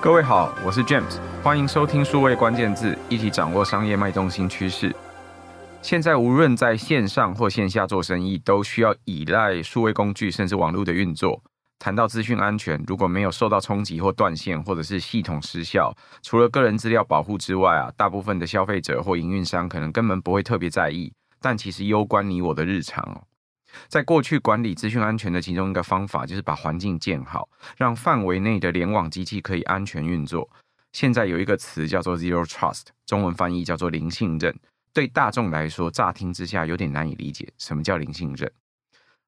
各位好，我是 James，欢迎收听数位关键字，一起掌握商业脉动新趋势。现在无论在线上或线下做生意，都需要依赖数位工具，甚至网络的运作。谈到资讯安全，如果没有受到冲击或断线，或者是系统失效，除了个人资料保护之外啊，大部分的消费者或营运商可能根本不会特别在意，但其实攸关你我的日常哦。在过去管理资讯安全的其中一个方法，就是把环境建好，让范围内的联网机器可以安全运作。现在有一个词叫做 Zero Trust，中文翻译叫做零信任。对大众来说，乍听之下有点难以理解，什么叫零信任？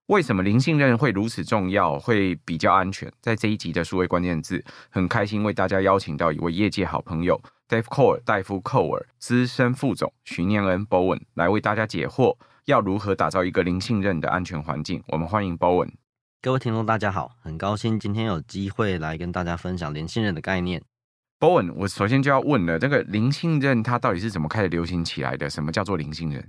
为什么零信任会如此重要，会比较安全？在这一集的数位关键字，很开心为大家邀请到一位业界好朋友，Dave Cole，戴夫·寇尔资深副总徐念恩 Bowen 来为大家解惑。要如何打造一个零信任的安全环境？我们欢迎 Bowen。各位听众，大家好，很高兴今天有机会来跟大家分享零信任的概念。Bowen，我首先就要问了，这个零信任它到底是怎么开始流行起来的？什么叫做零信任？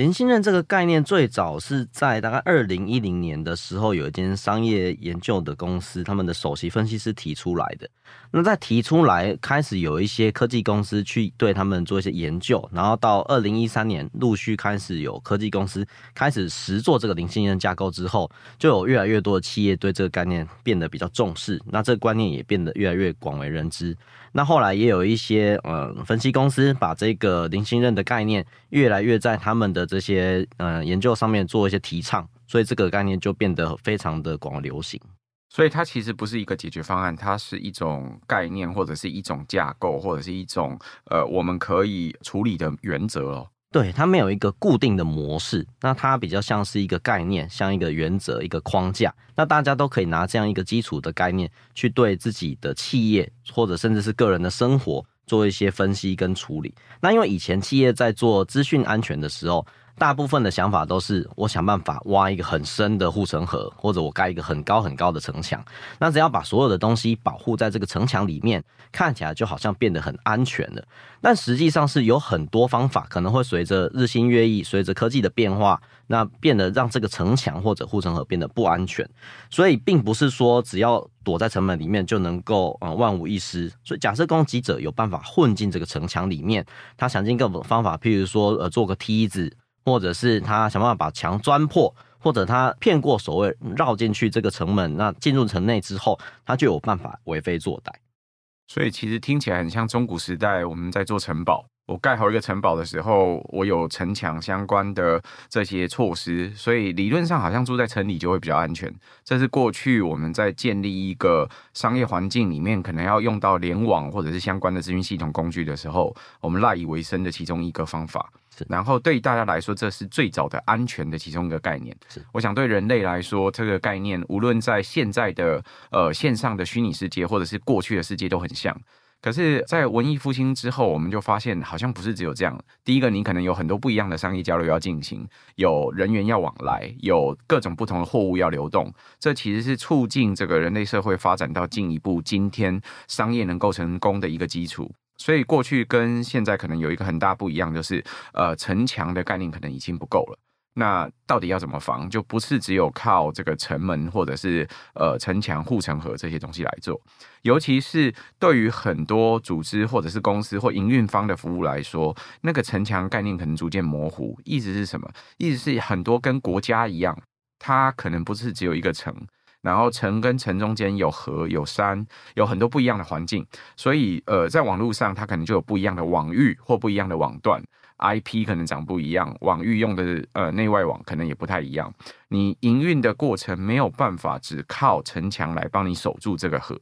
零信任这个概念最早是在大概二零一零年的时候，有一间商业研究的公司，他们的首席分析师提出来的。那在提出来，开始有一些科技公司去对他们做一些研究，然后到二零一三年，陆续开始有科技公司开始实作这个零信任架构之后，就有越来越多的企业对这个概念变得比较重视，那这个观念也变得越来越广为人知。那后来也有一些呃分析公司把这个零信任的概念越来越在他们的这些呃研究上面做一些提倡，所以这个概念就变得非常的广流行。所以它其实不是一个解决方案，它是一种概念或者是一种架构或者是一种呃我们可以处理的原则哦。对，它没有一个固定的模式，那它比较像是一个概念，像一个原则，一个框架。那大家都可以拿这样一个基础的概念去对自己的企业或者甚至是个人的生活做一些分析跟处理。那因为以前企业在做资讯安全的时候，大部分的想法都是我想办法挖一个很深的护城河，或者我盖一个很高很高的城墙。那只要把所有的东西保护在这个城墙里面，看起来就好像变得很安全了。但实际上是有很多方法，可能会随着日新月异，随着科技的变化，那变得让这个城墙或者护城河变得不安全。所以并不是说只要躲在城门里面就能够嗯万无一失。所以假设攻击者有办法混进这个城墙里面，他想尽各种方法，譬如说呃做个梯子。或者是他想办法把墙钻破，或者他骗过所谓绕进去这个城门，那进入城内之后，他就有办法为非作歹。所以其实听起来很像中古时代我们在做城堡。我盖好一个城堡的时候，我有城墙相关的这些措施，所以理论上好像住在城里就会比较安全。这是过去我们在建立一个商业环境里面，可能要用到联网或者是相关的资讯系统工具的时候，我们赖以为生的其中一个方法。然后对于大家来说，这是最早的安全的其中一个概念。是，我想对人类来说，这个概念无论在现在的呃线上的虚拟世界，或者是过去的世界都很像。可是，在文艺复兴之后，我们就发现好像不是只有这样。第一个，你可能有很多不一样的商业交流要进行，有人员要往来，有各种不同的货物要流动。这其实是促进这个人类社会发展到进一步今天商业能够成功的一个基础。所以过去跟现在可能有一个很大不一样，就是呃城墙的概念可能已经不够了。那到底要怎么防？就不是只有靠这个城门或者是呃城墙、护城河这些东西来做。尤其是对于很多组织或者是公司或营运方的服务来说，那个城墙概念可能逐渐模糊。意思是什么？意思是很多跟国家一样，它可能不是只有一个城。然后城跟城中间有河有山，有很多不一样的环境，所以呃，在网络上它可能就有不一样的网域或不一样的网段，IP 可能长不一样，网域用的呃内外网可能也不太一样。你营运的过程没有办法只靠城墙来帮你守住这个河。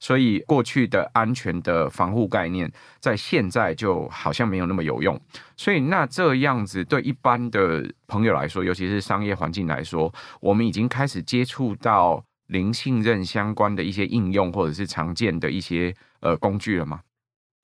所以过去的安全的防护概念，在现在就好像没有那么有用。所以那这样子对一般的朋友来说，尤其是商业环境来说，我们已经开始接触到零信任相关的一些应用，或者是常见的一些呃工具了吗？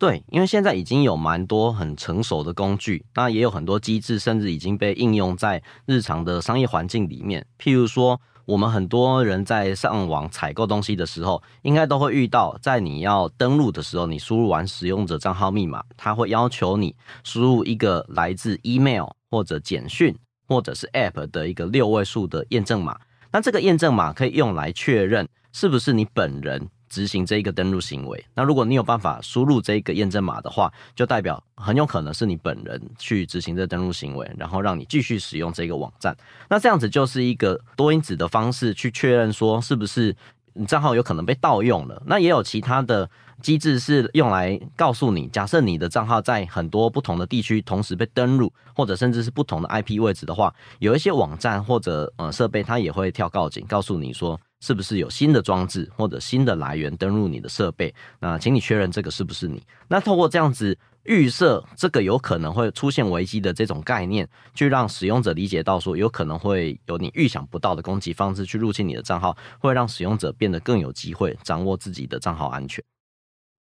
对，因为现在已经有蛮多很成熟的工具，那也有很多机制，甚至已经被应用在日常的商业环境里面，譬如说。我们很多人在上网采购东西的时候，应该都会遇到，在你要登录的时候，你输入完使用者账号密码，它会要求你输入一个来自 email 或者简讯或者是 app 的一个六位数的验证码。那这个验证码可以用来确认是不是你本人执行这一个登录行为。那如果你有办法输入这个验证码的话，就代表很有可能是你本人去执行这登录行为，然后让你继续使用这个网站。那这样子就是一个多因子的方式去确认说是不是你账号有可能被盗用了。那也有其他的。机制是用来告诉你，假设你的账号在很多不同的地区同时被登录，或者甚至是不同的 IP 位置的话，有一些网站或者呃设备，它也会跳告警，告诉你说是不是有新的装置或者新的来源登录你的设备。那请你确认这个是不是你。那透过这样子预设这个有可能会出现危机的这种概念，去让使用者理解到说有可能会有你预想不到的攻击方式去入侵你的账号，会让使用者变得更有机会掌握自己的账号安全。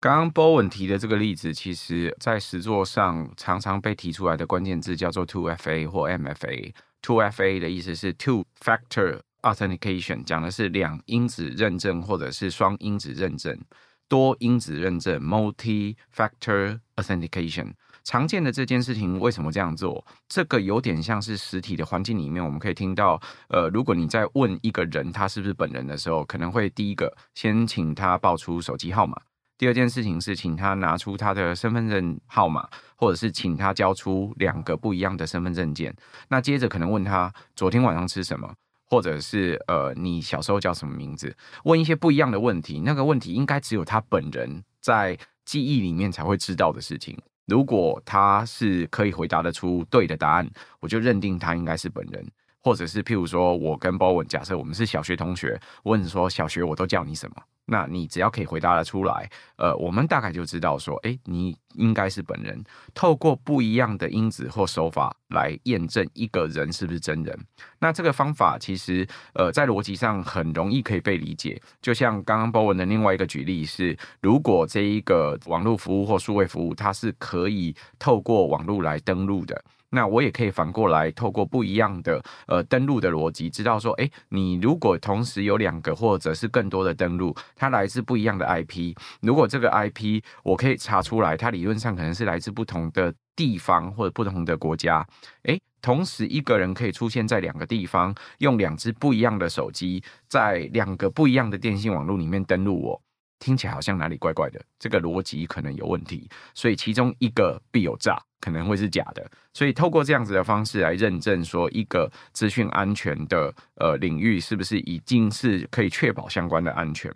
刚刚 Bowen 提的这个例子，其实在实作上常常被提出来的关键字叫做 Two FA 或 MFA。Two FA 的意思是 Two Factor Authentication，讲的是两因子认证或者是双因子认证。多因子认证 Multi Factor Authentication。常见的这件事情为什么这样做？这个有点像是实体的环境里面，我们可以听到，呃，如果你在问一个人他是不是本人的时候，可能会第一个先请他报出手机号码。第二件事情是，请他拿出他的身份证号码，或者是请他交出两个不一样的身份证件。那接着可能问他昨天晚上吃什么，或者是呃，你小时候叫什么名字？问一些不一样的问题。那个问题应该只有他本人在记忆里面才会知道的事情。如果他是可以回答得出对的答案，我就认定他应该是本人。或者是譬如说，我跟鲍文，假设我们是小学同学，问说小学我都叫你什么？那你只要可以回答得出来，呃，我们大概就知道说，哎，你应该是本人。透过不一样的因子或手法来验证一个人是不是真人。那这个方法其实，呃，在逻辑上很容易可以被理解。就像刚刚鲍文的另外一个举例是，如果这一个网络服务或数位服务，它是可以透过网络来登录的。那我也可以反过来，透过不一样的呃登录的逻辑，知道说，诶，你如果同时有两个或者是更多的登录，它来自不一样的 IP，如果这个 IP 我可以查出来，它理论上可能是来自不同的地方或者不同的国家，诶，同时一个人可以出现在两个地方，用两只不一样的手机，在两个不一样的电信网络里面登录我。听起来好像哪里怪怪的，这个逻辑可能有问题，所以其中一个必有诈，可能会是假的。所以透过这样子的方式来认证，说一个资讯安全的呃领域是不是已经是可以确保相关的安全？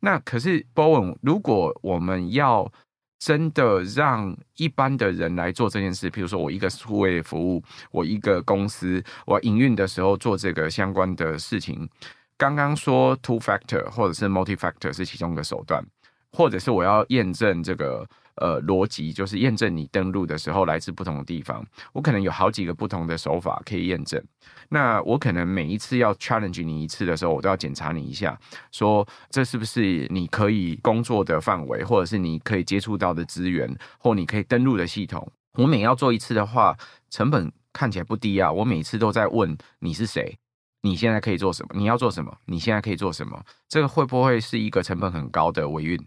那可是 Bowen，如果我们要真的让一般的人来做这件事，譬如说我一个数位服务，我一个公司，我营运的时候做这个相关的事情。刚刚说 two factor 或者是 multi factor 是其中一个手段，或者是我要验证这个呃逻辑，就是验证你登录的时候来自不同的地方，我可能有好几个不同的手法可以验证。那我可能每一次要 challenge 你一次的时候，我都要检查你一下，说这是不是你可以工作的范围，或者是你可以接触到的资源，或你可以登录的系统。我每要做一次的话，成本看起来不低啊。我每次都在问你是谁。你现在可以做什么？你要做什么？你现在可以做什么？这个会不会是一个成本很高的维运？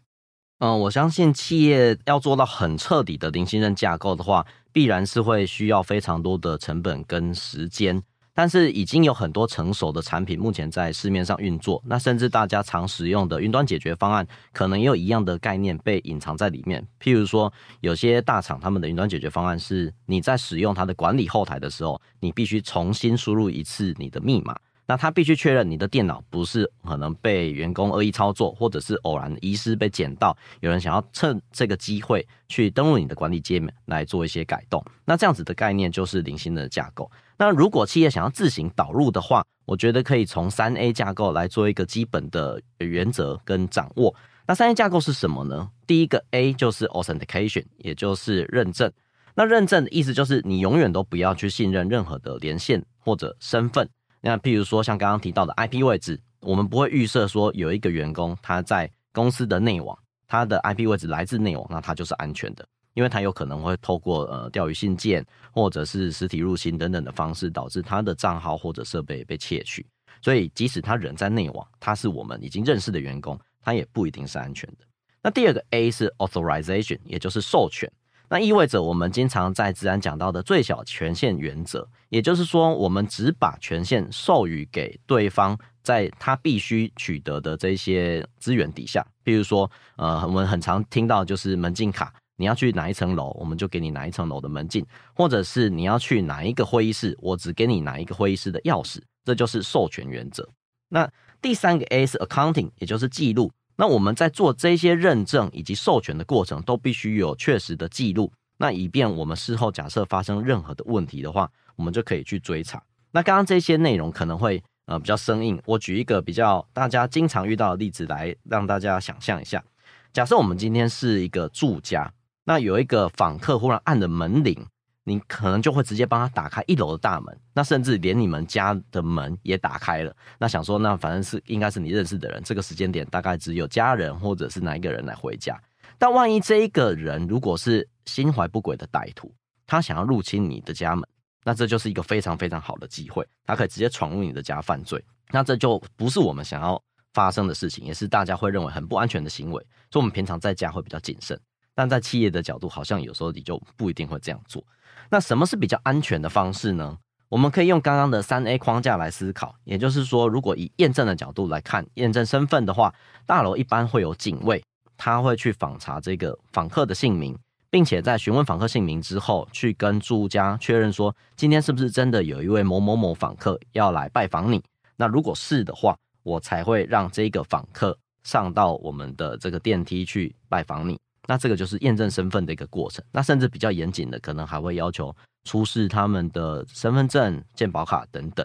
嗯、我相信企业要做到很彻底的零信任架构的话，必然是会需要非常多的成本跟时间。但是已经有很多成熟的产品目前在市面上运作，那甚至大家常使用的云端解决方案，可能也有一样的概念被隐藏在里面。譬如说，有些大厂他们的云端解决方案是，你在使用它的管理后台的时候，你必须重新输入一次你的密码。那他必须确认你的电脑不是可能被员工恶意操作，或者是偶然遗失被捡到，有人想要趁这个机会去登录你的管理界面来做一些改动。那这样子的概念就是零信任的架构。那如果企业想要自行导入的话，我觉得可以从三 A 架构来做一个基本的原则跟掌握。那三 A 架构是什么呢？第一个 A 就是 Authentication，也就是认证。那认证的意思就是你永远都不要去信任任何的连线或者身份。那譬如说，像刚刚提到的 IP 位置，我们不会预设说有一个员工他在公司的内网，他的 IP 位置来自内网，那他就是安全的，因为他有可能会透过呃钓鱼信件或者是实体入侵等等的方式，导致他的账号或者设备被窃取。所以，即使他人在内网，他是我们已经认识的员工，他也不一定是安全的。那第二个 A 是 Authorization，也就是授权。那意味着我们经常在自然讲到的最小权限原则，也就是说，我们只把权限授予给对方在他必须取得的这些资源底下，比如说，呃，我们很常听到就是门禁卡，你要去哪一层楼，我们就给你哪一层楼的门禁，或者是你要去哪一个会议室，我只给你哪一个会议室的钥匙，这就是授权原则。那第三个 A 是 Accounting，也就是记录。那我们在做这些认证以及授权的过程，都必须有确实的记录。那以便我们事后假设发生任何的问题的话，我们就可以去追查。那刚刚这些内容可能会呃比较生硬，我举一个比较大家经常遇到的例子来让大家想象一下。假设我们今天是一个住家，那有一个访客忽然按了门铃。你可能就会直接帮他打开一楼的大门，那甚至连你们家的门也打开了。那想说，那反正是应该是你认识的人，这个时间点大概只有家人或者是哪一个人来回家。但万一这一个人如果是心怀不轨的歹徒，他想要入侵你的家门，那这就是一个非常非常好的机会，他可以直接闯入你的家犯罪。那这就不是我们想要发生的事情，也是大家会认为很不安全的行为。所以，我们平常在家会比较谨慎，但在企业的角度，好像有时候你就不一定会这样做。那什么是比较安全的方式呢？我们可以用刚刚的三 A 框架来思考，也就是说，如果以验证的角度来看，验证身份的话，大楼一般会有警卫，他会去访查这个访客的姓名，并且在询问访客姓名之后，去跟住家确认说，今天是不是真的有一位某某某访客要来拜访你？那如果是的话，我才会让这个访客上到我们的这个电梯去拜访你。那这个就是验证身份的一个过程。那甚至比较严谨的，可能还会要求出示他们的身份证、健保卡等等。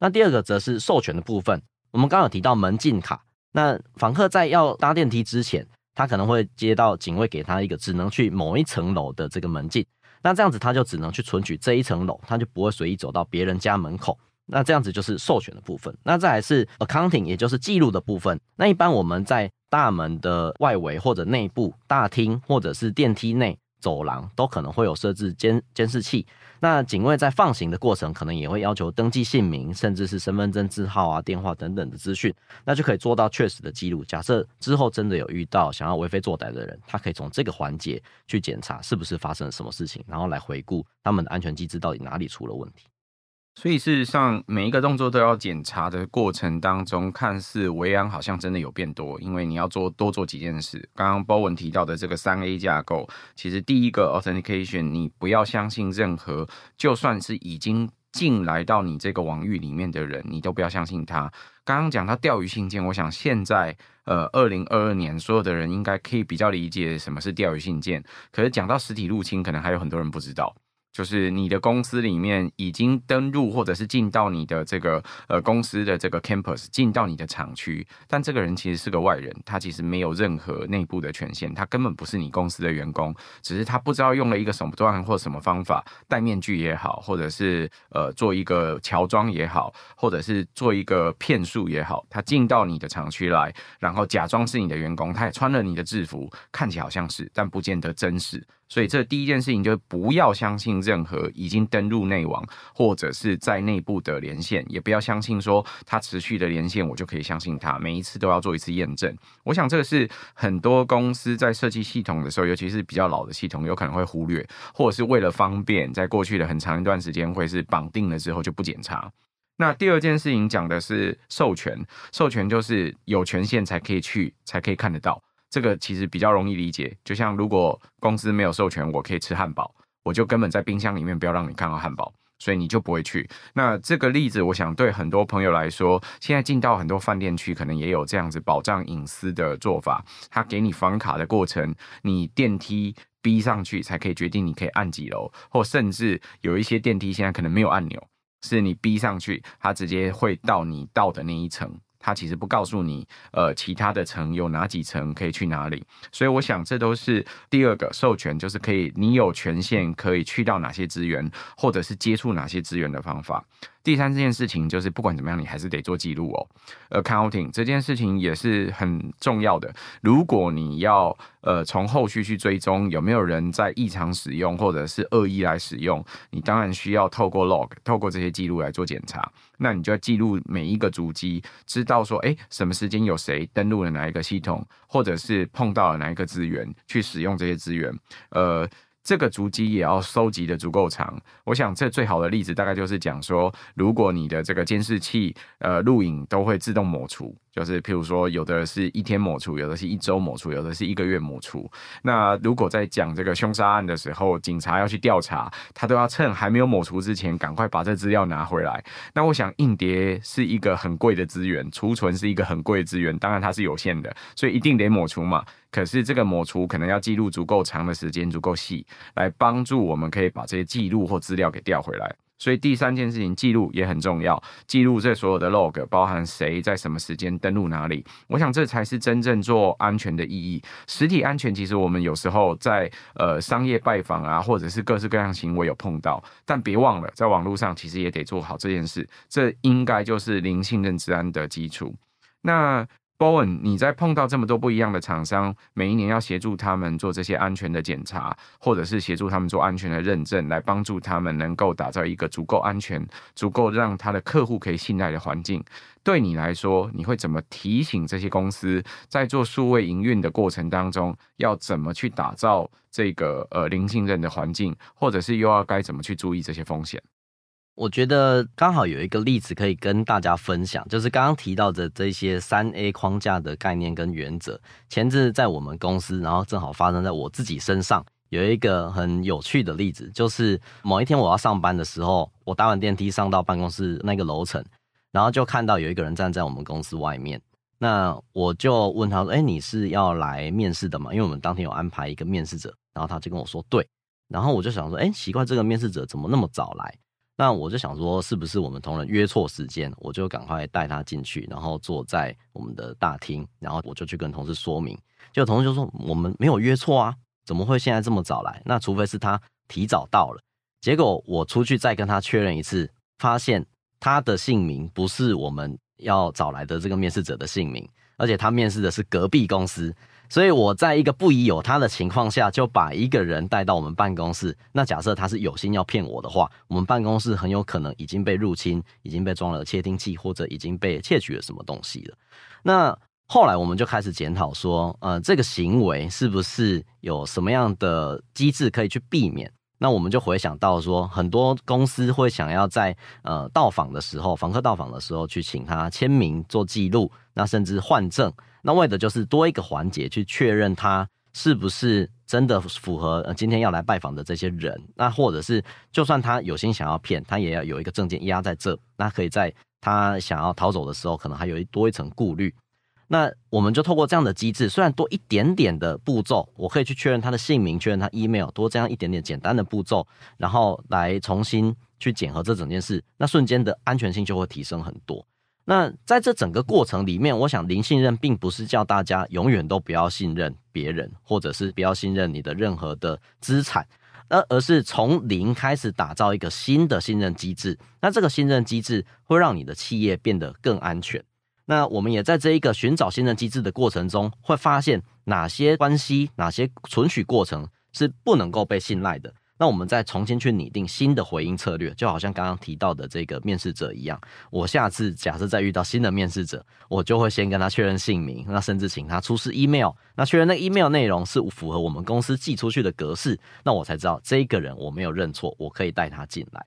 那第二个则是授权的部分。我们刚刚有提到门禁卡。那访客在要搭电梯之前，他可能会接到警卫给他一个只能去某一层楼的这个门禁。那这样子他就只能去存取这一层楼，他就不会随意走到别人家门口。那这样子就是授权的部分。那再来是 accounting，也就是记录的部分。那一般我们在大门的外围或者内部大厅，或者是电梯内走廊，都可能会有设置监监视器。那警卫在放行的过程，可能也会要求登记姓名，甚至是身份证字号啊、电话等等的资讯，那就可以做到确实的记录。假设之后真的有遇到想要为非作歹的人，他可以从这个环节去检查是不是发生了什么事情，然后来回顾他们的安全机制到底哪里出了问题。所以事实上，每一个动作都要检查的过程当中，看似维安好像真的有变多，因为你要做多做几件事。刚刚波文提到的这个三 A 架构，其实第一个 authentication，你不要相信任何，就算是已经进来到你这个网域里面的人，你都不要相信他。刚刚讲到钓鱼信件，我想现在呃，二零二二年所有的人应该可以比较理解什么是钓鱼信件。可是讲到实体入侵，可能还有很多人不知道。就是你的公司里面已经登入，或者是进到你的这个呃公司的这个 campus，进到你的厂区，但这个人其实是个外人，他其实没有任何内部的权限，他根本不是你公司的员工，只是他不知道用了一个什么段或什么方法，戴面具也好，或者是呃做一个乔装也好，或者是做一个骗术也好，他进到你的厂区来，然后假装是你的员工，他也穿了你的制服，看起来好像是，但不见得真实。所以这第一件事情就是不要相信任何已经登入内网或者是在内部的连线，也不要相信说它持续的连线，我就可以相信它。每一次都要做一次验证。我想这个是很多公司在设计系统的时候，尤其是比较老的系统，有可能会忽略，或者是为了方便，在过去的很长一段时间会是绑定了之后就不检查。那第二件事情讲的是授权，授权就是有权限才可以去，才可以看得到。这个其实比较容易理解，就像如果公司没有授权，我可以吃汉堡，我就根本在冰箱里面不要让你看到汉堡，所以你就不会去。那这个例子，我想对很多朋友来说，现在进到很多饭店去，可能也有这样子保障隐私的做法。他给你房卡的过程，你电梯逼上去才可以决定你可以按几楼，或甚至有一些电梯现在可能没有按钮，是你逼上去，它直接会到你到的那一层。他其实不告诉你，呃，其他的层有哪几层可以去哪里，所以我想这都是第二个授权，就是可以你有权限可以去到哪些资源，或者是接触哪些资源的方法。第三件事情就是，不管怎么样，你还是得做记录哦。Accounting 这件事情也是很重要的。如果你要呃从后续去追踪有没有人在异常使用，或者是恶意来使用，你当然需要透过 log，透过这些记录来做检查。那你就要记录每一个主机，知道说，哎，什么时间有谁登录了哪一个系统，或者是碰到了哪一个资源去使用这些资源，呃。这个足迹也要收集的足够长。我想这最好的例子大概就是讲说，如果你的这个监视器呃录影都会自动抹除，就是譬如说有的是一天抹除，有的是一周抹除，有的是一个月抹除。那如果在讲这个凶杀案的时候，警察要去调查，他都要趁还没有抹除之前，赶快把这资料拿回来。那我想硬碟是一个很贵的资源，储存是一个很贵的资源，当然它是有限的，所以一定得抹除嘛。可是这个抹除可能要记录足够长的时间，足够细，来帮助我们可以把这些记录或资料给调回来。所以第三件事情，记录也很重要，记录这所有的 log，包含谁在什么时间登录哪里。我想这才是真正做安全的意义。实体安全其实我们有时候在呃商业拜访啊，或者是各式各样行为有碰到，但别忘了在网络上其实也得做好这件事。这应该就是零信任资安的基础。那 Bowen，你在碰到这么多不一样的厂商，每一年要协助他们做这些安全的检查，或者是协助他们做安全的认证，来帮助他们能够打造一个足够安全、足够让他的客户可以信赖的环境。对你来说，你会怎么提醒这些公司在做数位营运的过程当中，要怎么去打造这个呃零信任的环境，或者是又要该怎么去注意这些风险？我觉得刚好有一个例子可以跟大家分享，就是刚刚提到的这些三 A 框架的概念跟原则。前阵在我们公司，然后正好发生在我自己身上，有一个很有趣的例子，就是某一天我要上班的时候，我搭完电梯上到办公室那个楼层，然后就看到有一个人站在我们公司外面。那我就问他说：“哎，你是要来面试的吗？”因为我们当天有安排一个面试者，然后他就跟我说：“对。”然后我就想说：“哎，奇怪，这个面试者怎么那么早来？”那我就想说，是不是我们同仁约错时间？我就赶快带他进去，然后坐在我们的大厅，然后我就去跟同事说明。结果同事就说：“我们没有约错啊，怎么会现在这么早来？那除非是他提早到了。”结果我出去再跟他确认一次，发现他的姓名不是我们要找来的这个面试者的姓名，而且他面试的是隔壁公司。所以我在一个不疑有他的情况下，就把一个人带到我们办公室。那假设他是有心要骗我的话，我们办公室很有可能已经被入侵，已经被装了窃听器，或者已经被窃取了什么东西了。那后来我们就开始检讨说，呃，这个行为是不是有什么样的机制可以去避免？那我们就回想到说，很多公司会想要在呃到访的时候，访客到访的时候去请他签名做记录，那甚至换证。那为的就是多一个环节去确认他是不是真的符合今天要来拜访的这些人，那或者是就算他有心想要骗，他也要有一个证件压在这，那可以在他想要逃走的时候，可能还有一多一层顾虑。那我们就透过这样的机制，虽然多一点点的步骤，我可以去确认他的姓名，确认他 email，多这样一点点简单的步骤，然后来重新去检核这整件事，那瞬间的安全性就会提升很多。那在这整个过程里面，我想零信任并不是叫大家永远都不要信任别人，或者是不要信任你的任何的资产，而而是从零开始打造一个新的信任机制。那这个信任机制会让你的企业变得更安全。那我们也在这一个寻找信任机制的过程中，会发现哪些关系、哪些存取过程是不能够被信赖的。那我们再重新去拟定新的回应策略，就好像刚刚提到的这个面试者一样。我下次假设再遇到新的面试者，我就会先跟他确认姓名，那甚至请他出示 email，那确认那 email 内容是符合我们公司寄出去的格式，那我才知道这个人我没有认错，我可以带他进来。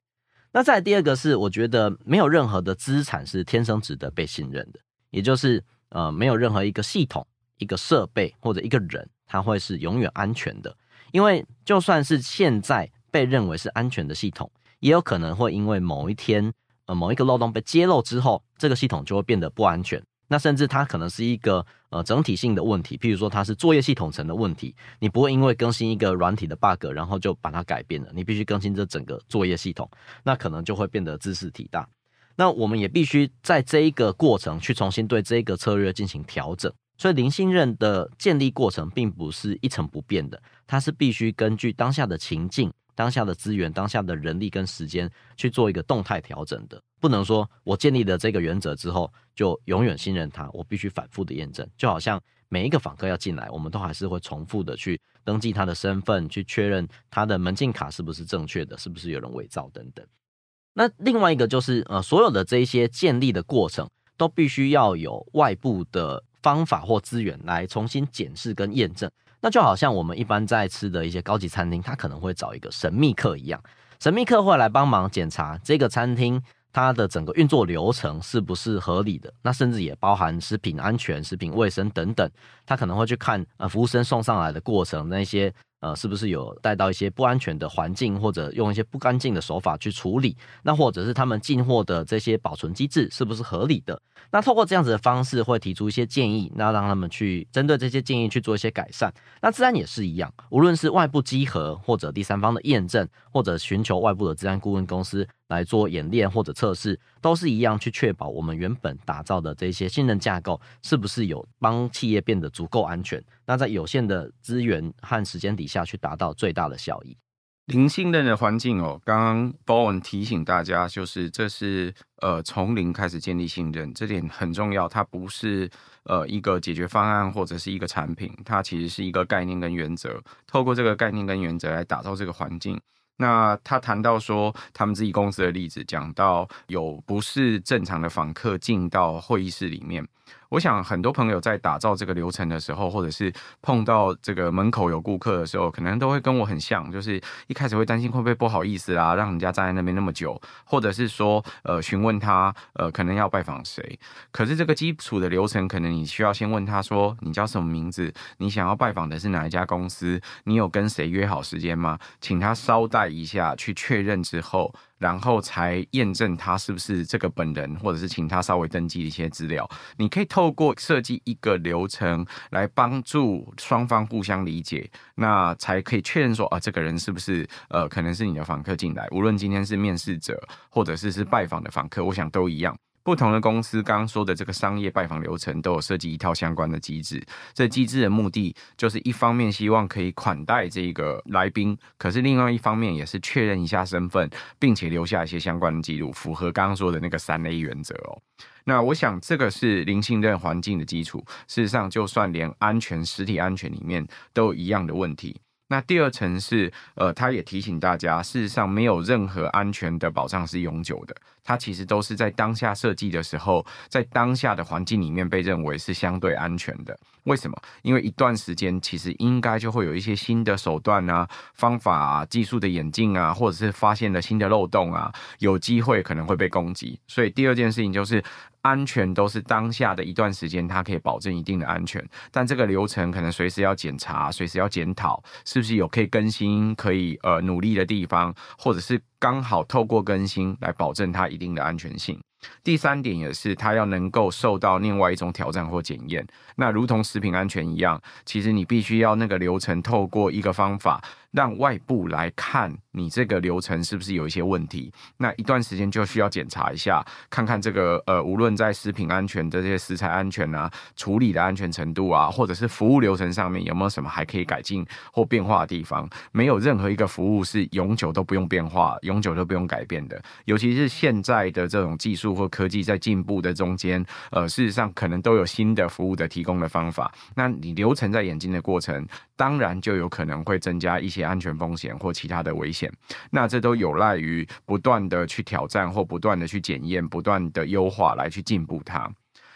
那再第二个是，我觉得没有任何的资产是天生值得被信任的，也就是呃，没有任何一个系统、一个设备或者一个人，他会是永远安全的。因为就算是现在被认为是安全的系统，也有可能会因为某一天，呃，某一个漏洞被揭露之后，这个系统就会变得不安全。那甚至它可能是一个呃整体性的问题，譬如说它是作业系统层的问题，你不会因为更新一个软体的 bug，然后就把它改变了，你必须更新这整个作业系统，那可能就会变得知识体大。那我们也必须在这一个过程去重新对这个策略进行调整。所以零信任的建立过程并不是一成不变的，它是必须根据当下的情境、当下的资源、当下的人力跟时间去做一个动态调整的。不能说我建立了这个原则之后就永远信任它，我必须反复的验证。就好像每一个访客要进来，我们都还是会重复的去登记他的身份，去确认他的门禁卡是不是正确的，是不是有人伪造等等。那另外一个就是呃，所有的这一些建立的过程都必须要有外部的。方法或资源来重新检视跟验证。那就好像我们一般在吃的一些高级餐厅，他可能会找一个神秘客一样，神秘客会来帮忙检查这个餐厅它的整个运作流程是不是合理的，那甚至也包含食品安全、食品卫生等等，他可能会去看呃服务生送上来的过程那些。呃，是不是有带到一些不安全的环境，或者用一些不干净的手法去处理？那或者是他们进货的这些保存机制是不是合理的？那透过这样子的方式，会提出一些建议，那让他们去针对这些建议去做一些改善。那资安也是一样，无论是外部稽核，或者第三方的验证，或者寻求外部的治安顾问公司来做演练或者测试，都是一样去确保我们原本打造的这些信任架构是不是有帮企业变得足够安全。那在有限的资源和时间底下。去达到最大的效益。零信任的环境哦，刚刚 Bowen 提醒大家，就是这是呃从零开始建立信任，这点很重要。它不是呃一个解决方案或者是一个产品，它其实是一个概念跟原则。透过这个概念跟原则来打造这个环境。那他谈到说，他们自己公司的例子，讲到有不是正常的访客进到会议室里面。我想很多朋友在打造这个流程的时候，或者是碰到这个门口有顾客的时候，可能都会跟我很像，就是一开始会担心会不会不好意思啊，让人家站在那边那么久，或者是说呃询问他呃可能要拜访谁。可是这个基础的流程，可能你需要先问他说，你叫什么名字？你想要拜访的是哪一家公司？你有跟谁约好时间吗？请他稍待一下去确认之后。然后才验证他是不是这个本人，或者是请他稍微登记一些资料。你可以透过设计一个流程来帮助双方互相理解，那才可以确认说啊，这个人是不是呃，可能是你的访客进来。无论今天是面试者，或者是是拜访的访客，我想都一样。不同的公司刚刚说的这个商业拜访流程都有设计一套相关的机制，这机制的目的就是一方面希望可以款待这个来宾，可是另外一方面也是确认一下身份，并且留下一些相关的记录，符合刚刚说的那个三 A 原则哦。那我想这个是零信任环境的基础。事实上，就算连安全、实体安全里面都有一样的问题。那第二层是，呃，他也提醒大家，事实上没有任何安全的保障是永久的，它其实都是在当下设计的时候，在当下的环境里面被认为是相对安全的。为什么？因为一段时间其实应该就会有一些新的手段啊、方法啊、技术的演进啊，或者是发现了新的漏洞啊，有机会可能会被攻击。所以第二件事情就是。安全都是当下的一段时间，它可以保证一定的安全，但这个流程可能随时要检查，随时要检讨，是不是有可以更新、可以呃努力的地方，或者是刚好透过更新来保证它一定的安全性。第三点也是，它要能够受到另外一种挑战或检验。那如同食品安全一样，其实你必须要那个流程透过一个方法。让外部来看你这个流程是不是有一些问题？那一段时间就需要检查一下，看看这个呃，无论在食品安全的这些食材安全啊、处理的安全程度啊，或者是服务流程上面有没有什么还可以改进或变化的地方？没有任何一个服务是永久都不用变化、永久都不用改变的。尤其是现在的这种技术或科技在进步的中间，呃，事实上可能都有新的服务的提供的方法。那你流程在演进的过程，当然就有可能会增加一些。安全风险或其他的危险，那这都有赖于不断的去挑战或不断的去检验、不断的优化来去进步它。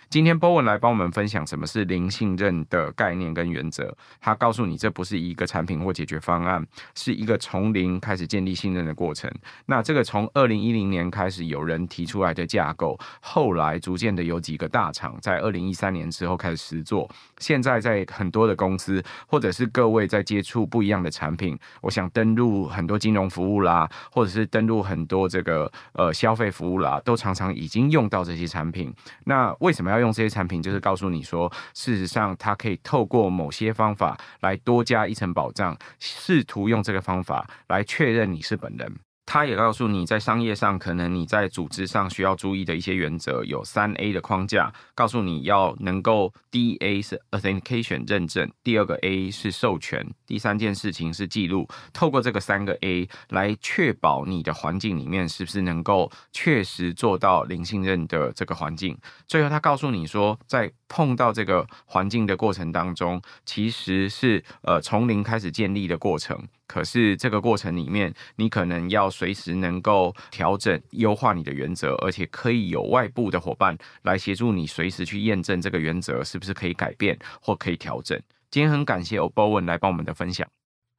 今天 Bowen 来帮我们分享什么是零信任的概念跟原则。他告诉你，这不是一个产品或解决方案，是一个从零开始建立信任的过程。那这个从二零一零年开始有人提出来的架构，后来逐渐的有几个大厂在二零一三年之后开始实做。现在在很多的公司，或者是各位在接触不一样的产品，我想登录很多金融服务啦，或者是登录很多这个呃消费服务啦，都常常已经用到这些产品。那为什么要用这些产品，就是告诉你说，事实上它可以透过某些方法来多加一层保障，试图用这个方法来确认你是本人。他也告诉你，在商业上，可能你在组织上需要注意的一些原则，有三 A 的框架，告诉你要能够，第一 A 是 Authentication 认证，第二个 A 是授权，第三件事情是记录。透过这个三个 A 来确保你的环境里面是不是能够确实做到零信任的这个环境。最后，他告诉你说，在碰到这个环境的过程当中，其实是呃从零开始建立的过程。可是这个过程里面，你可能要随时能够调整、优化你的原则，而且可以有外部的伙伴来协助你，随时去验证这个原则是不是可以改变或可以调整。今天很感谢 Bowen 来帮我们的分享，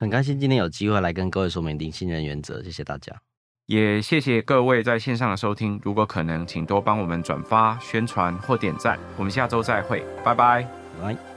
很开心今天有机会来跟各位说明零信任原则，谢谢大家，也谢谢各位在线上的收听。如果可能，请多帮我们转发、宣传或点赞。我们下周再会，拜拜，拜拜。